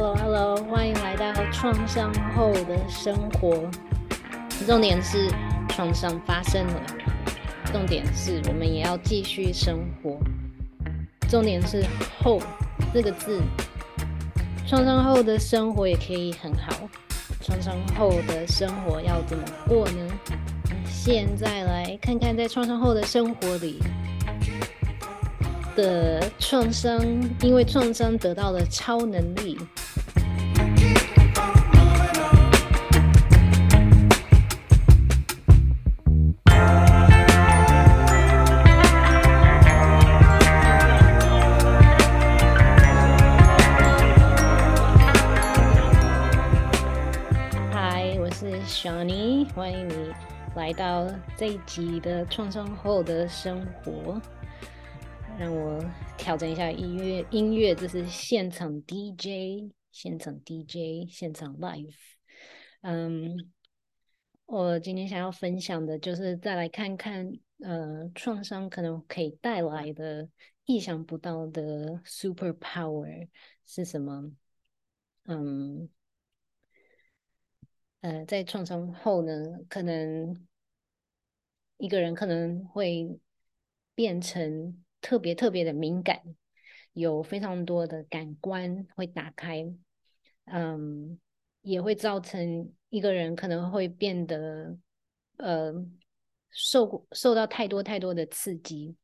Hello，Hello，欢迎来到创伤后的生活。重点是创伤发生了，重点是我们也要继续生活。重点是“后”这个字，创伤后的生活也可以很好。创伤后的生活要怎么过呢？现在来看看，在创伤后的生活里的创伤，因为创伤得到了超能力。是 Shani，欢迎你来到这一集的创伤后的生活。让我调整一下音乐，音乐这是现场 DJ，现场 DJ，现场 live。嗯，我今天想要分享的就是再来看看，呃，创伤可能可以带来的意想不到的 super power 是什么？嗯。呃，在创伤后呢，可能一个人可能会变成特别特别的敏感，有非常多的感官会打开，嗯，也会造成一个人可能会变得呃受受到太多太多的刺激，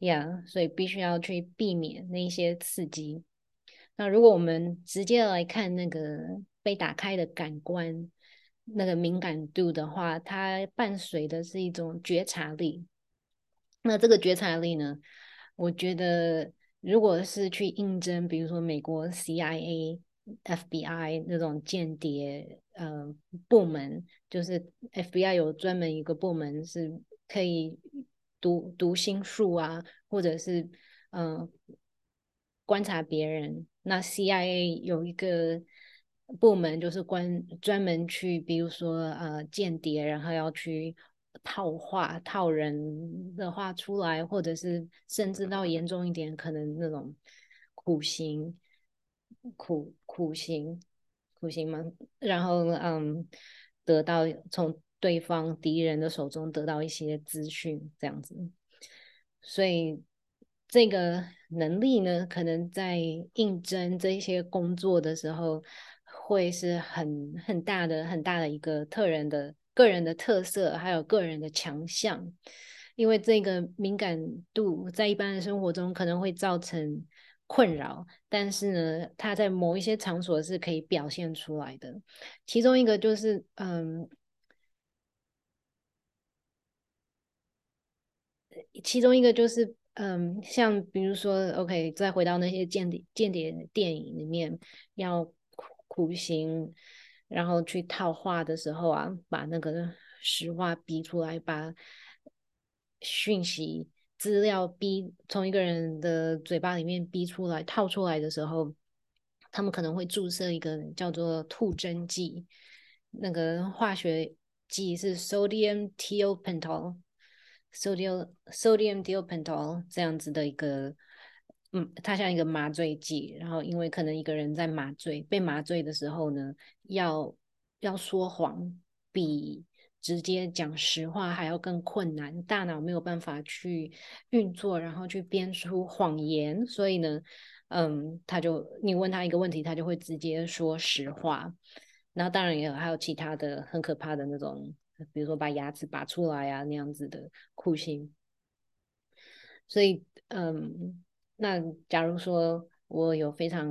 呀所以必须要去避免那些刺激。那如果我们直接来看那个。被打开的感官，那个敏感度的话，它伴随的是一种觉察力。那这个觉察力呢，我觉得如果是去应征，比如说美国 CIA、FBI 那种间谍呃部门，就是 FBI 有专门一个部门是可以读读心术啊，或者是嗯、观察别人。那 CIA 有一个。部门就是关专门去，比如说呃间谍，然后要去套话套人的话出来，或者是甚至到严重一点，可能那种苦行苦苦行苦行嘛，然后嗯得到从对方敌人的手中得到一些资讯这样子，所以这个能力呢，可能在应征这些工作的时候。会是很很大的很大的一个特人的个人的特色，还有个人的强项，因为这个敏感度在一般的生活中可能会造成困扰，但是呢，它在某一些场所是可以表现出来的。其中一个就是，嗯，其中一个就是，嗯，像比如说，OK，再回到那些间谍间谍电影里面要。苦行，然后去套话的时候啊，把那个实话逼出来，把讯息资料逼从一个人的嘴巴里面逼出来，套出来的时候，他们可能会注射一个叫做吐真剂，那个化学剂是 sodium thiopental，sodium sodium thiopental 这样子的一个。嗯，它像一个麻醉剂，然后因为可能一个人在麻醉、被麻醉的时候呢，要要说谎比直接讲实话还要更困难，大脑没有办法去运作，然后去编出谎言，所以呢，嗯，他就你问他一个问题，他就会直接说实话。然后当然也有还有其他的很可怕的那种，比如说把牙齿拔出来啊那样子的酷刑。所以，嗯。那假如说我有非常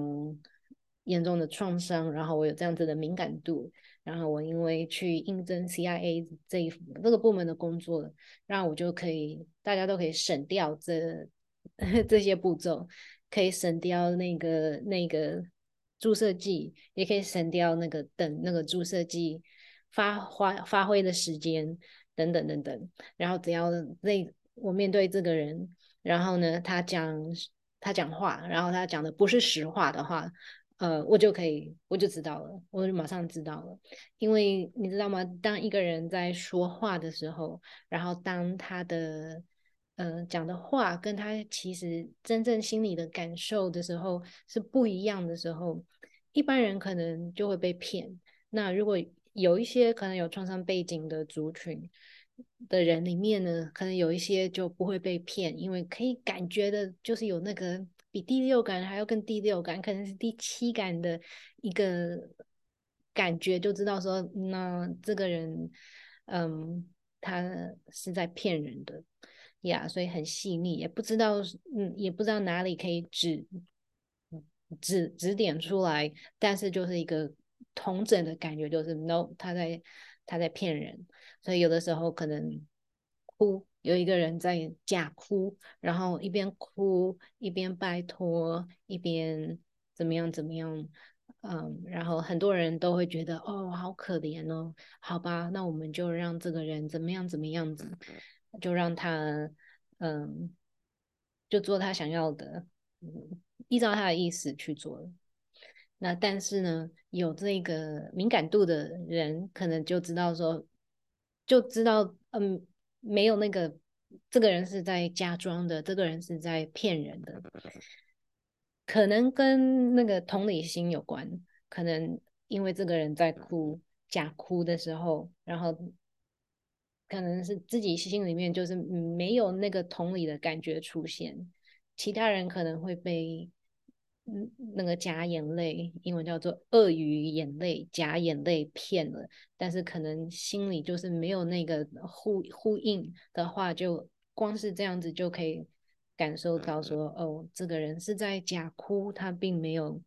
严重的创伤，然后我有这样子的敏感度，然后我因为去应征 CIA 这一这个部门的工作，那我就可以大家都可以省掉这 这些步骤，可以省掉那个那个注射剂，也可以省掉那个等那个注射剂发发发挥的时间等等等等，然后只要那我面对这个人，然后呢他讲。他讲话，然后他讲的不是实话的话，呃，我就可以，我就知道了，我就马上知道了。因为你知道吗？当一个人在说话的时候，然后当他的呃讲的话跟他其实真正心里的感受的时候是不一样的时候，一般人可能就会被骗。那如果有一些可能有创伤背景的族群的人里面呢，可能有一些就不会被骗，因为可以感觉的，就是有那个比第六感还要更第六感，可能是第七感的一个感觉，就知道说，那这个人，嗯，他是在骗人的呀，所以很细腻，也不知道，嗯，也不知道哪里可以指指指点出来，但是就是一个。同整的感觉就是 no，他在他在骗人，所以有的时候可能哭，有一个人在假哭，然后一边哭一边拜托，一边怎么样怎么样，嗯，然后很多人都会觉得哦，好可怜哦，好吧，那我们就让这个人怎么样怎么样子，就让他嗯，就做他想要的，依照他的意思去做。那但是呢，有这个敏感度的人，可能就知道说，就知道，嗯，没有那个，这个人是在假装的，这个人是在骗人的，可能跟那个同理心有关，可能因为这个人在哭，假哭的时候，然后可能是自己心里面就是没有那个同理的感觉出现，其他人可能会被。嗯，那个假眼泪，英文叫做鳄鱼眼泪，假眼泪骗了，但是可能心里就是没有那个呼呼应的话，就光是这样子就可以感受到说，哦，这个人是在假哭，他并没有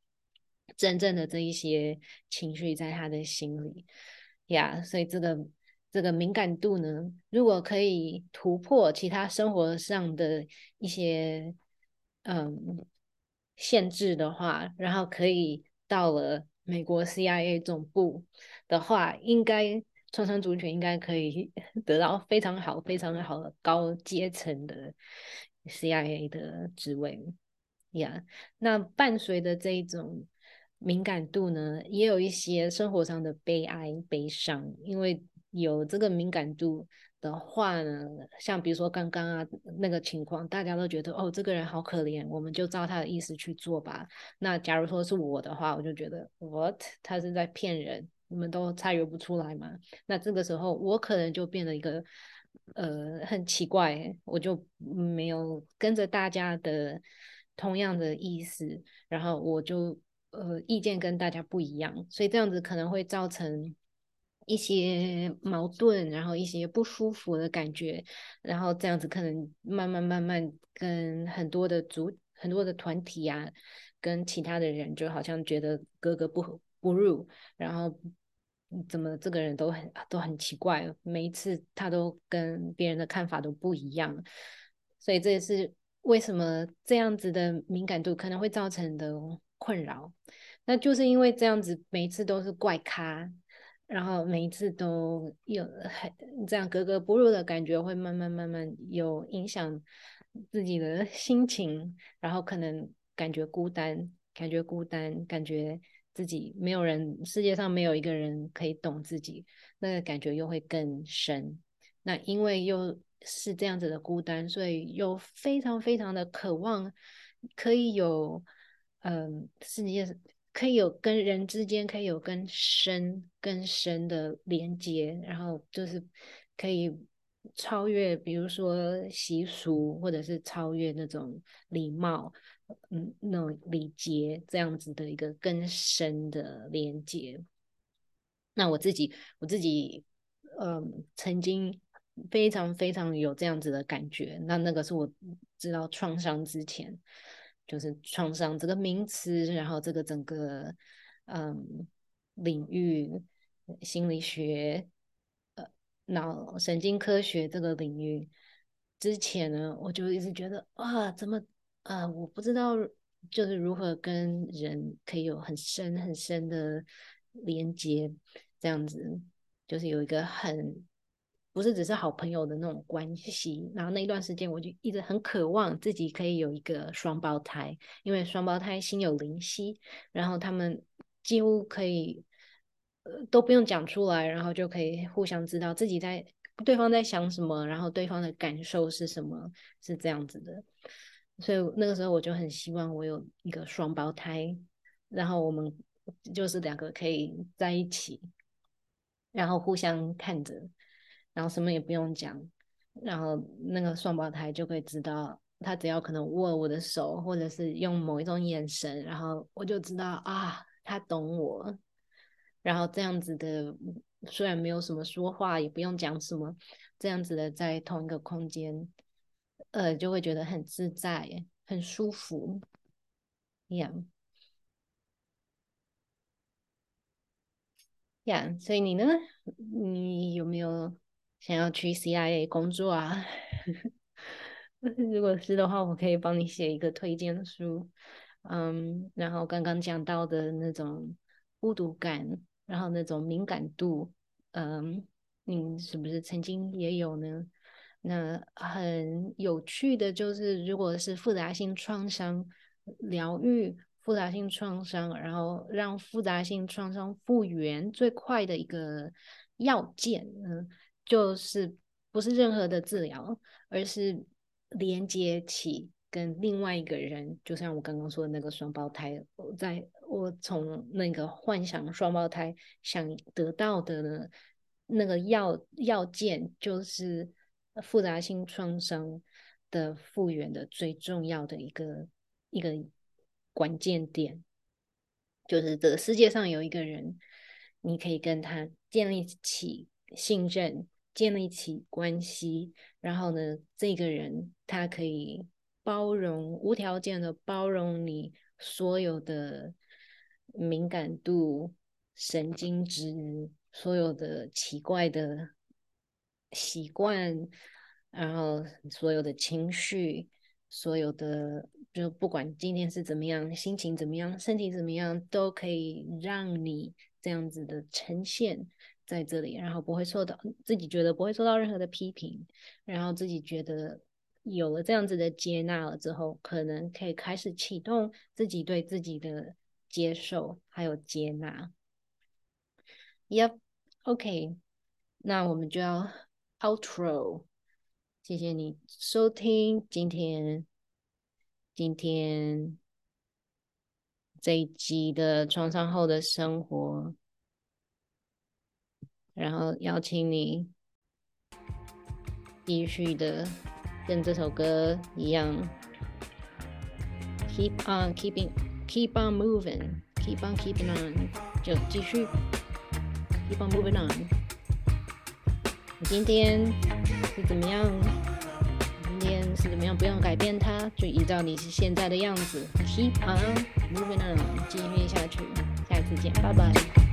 真正的这一些情绪在他的心里呀，yeah, 所以这个这个敏感度呢，如果可以突破其他生活上的一些，嗯。限制的话，然后可以到了美国 CIA 总部的话，应该创伤族群应该可以 得到非常好、非常好的高阶层的 CIA 的职位。呀、yeah，那伴随的这一种敏感度呢，也有一些生活上的悲哀、悲伤，因为有这个敏感度。的话呢，像比如说刚刚啊那个情况，大家都觉得哦，这个人好可怜，我们就照他的意思去做吧。那假如说是我的话，我就觉得 what 他是在骗人，你们都察觉不出来吗？那这个时候我可能就变得一个呃很奇怪，我就没有跟着大家的同样的意思，然后我就呃意见跟大家不一样，所以这样子可能会造成。一些矛盾，然后一些不舒服的感觉，然后这样子可能慢慢慢慢跟很多的组、很多的团体啊，跟其他的人就好像觉得格格不不入，然后怎么这个人都很都很奇怪，每一次他都跟别人的看法都不一样，所以这也是为什么这样子的敏感度可能会造成的困扰，那就是因为这样子每一次都是怪咖。然后每一次都有很这样格格不入的感觉，会慢慢慢慢有影响自己的 心情，然后可能感觉孤单，感觉孤单，感觉自己没有人，世界上没有一个人可以懂自己，那个感觉又会更深。那因为又是这样子的孤单，所以又非常非常的渴望可以有，嗯，世界。可以有跟人之间可以有更深更深的连接，然后就是可以超越，比如说习俗，或者是超越那种礼貌，嗯，那种礼节这样子的一个更深的连接。那我自己，我自己，嗯，曾经非常非常有这样子的感觉。那那个是我知道创伤之前。就是创伤这个名词，然后这个整个嗯领域，心理学、呃脑神经科学这个领域，之前呢，我就一直觉得啊，怎么啊，我不知道就是如何跟人可以有很深很深的连接，这样子，就是有一个很。不是只是好朋友的那种关系，然后那一段时间我就一直很渴望自己可以有一个双胞胎，因为双胞胎心有灵犀，然后他们几乎可以呃都不用讲出来，然后就可以互相知道自己在对方在想什么，然后对方的感受是什么，是这样子的。所以那个时候我就很希望我有一个双胞胎，然后我们就是两个可以在一起，然后互相看着，然后什么也不用讲，然后那个双胞胎就会知道，他只要可能握我的手，或者是用某一种眼神，然后我就知道啊，他懂我。然后这样子的，虽然没有什么说话，也不用讲什么，这样子的在同一个空间，呃，就会觉得很自在，很舒服。Yeah，Yeah，所以你呢？你有没有想要去 CIA 工作啊？如果是的话，我可以帮你写一个推荐书。嗯，然后刚刚讲到的那种孤独感。然后那种敏感度，嗯，你是不是曾经也有呢？那很有趣的就是，如果是复杂性创伤疗愈，复杂性创伤，然后让复杂性创伤复原最快的一个要件，嗯，就是不是任何的治疗，而是连接起。跟另外一个人，就像我刚刚说的那个双胞胎，我在我从那个幻想双胞胎想得到的呢，那个要要件，就是复杂性创伤的复原的最重要的一个一个关键点，就是这个世界上有一个人，你可以跟他建立起信任，建立起关系，然后呢，这个人他可以。包容，无条件的包容你所有的敏感度、神经质，所有的奇怪的习惯，然后所有的情绪，所有的就不管今天是怎么样，心情怎么样，身体怎么样，都可以让你这样子的呈现在这里，然后不会受到自己觉得不会受到任何的批评，然后自己觉得。有了这样子的接纳了之后，可能可以开始启动自己对自己的接受还有接纳。Yep，OK，那我们就要 outro。谢谢你收听今天今天这一集的创伤后的生活，然后邀请你继续的。跟这首歌一样，keep on keeping, keep on moving, keep on keeping on，就继续 keep on moving on。你今天是怎么样？今天是怎么样？不用改变它，就依照你是现在的样子，keep on moving on，继续下去。下一次见，拜拜。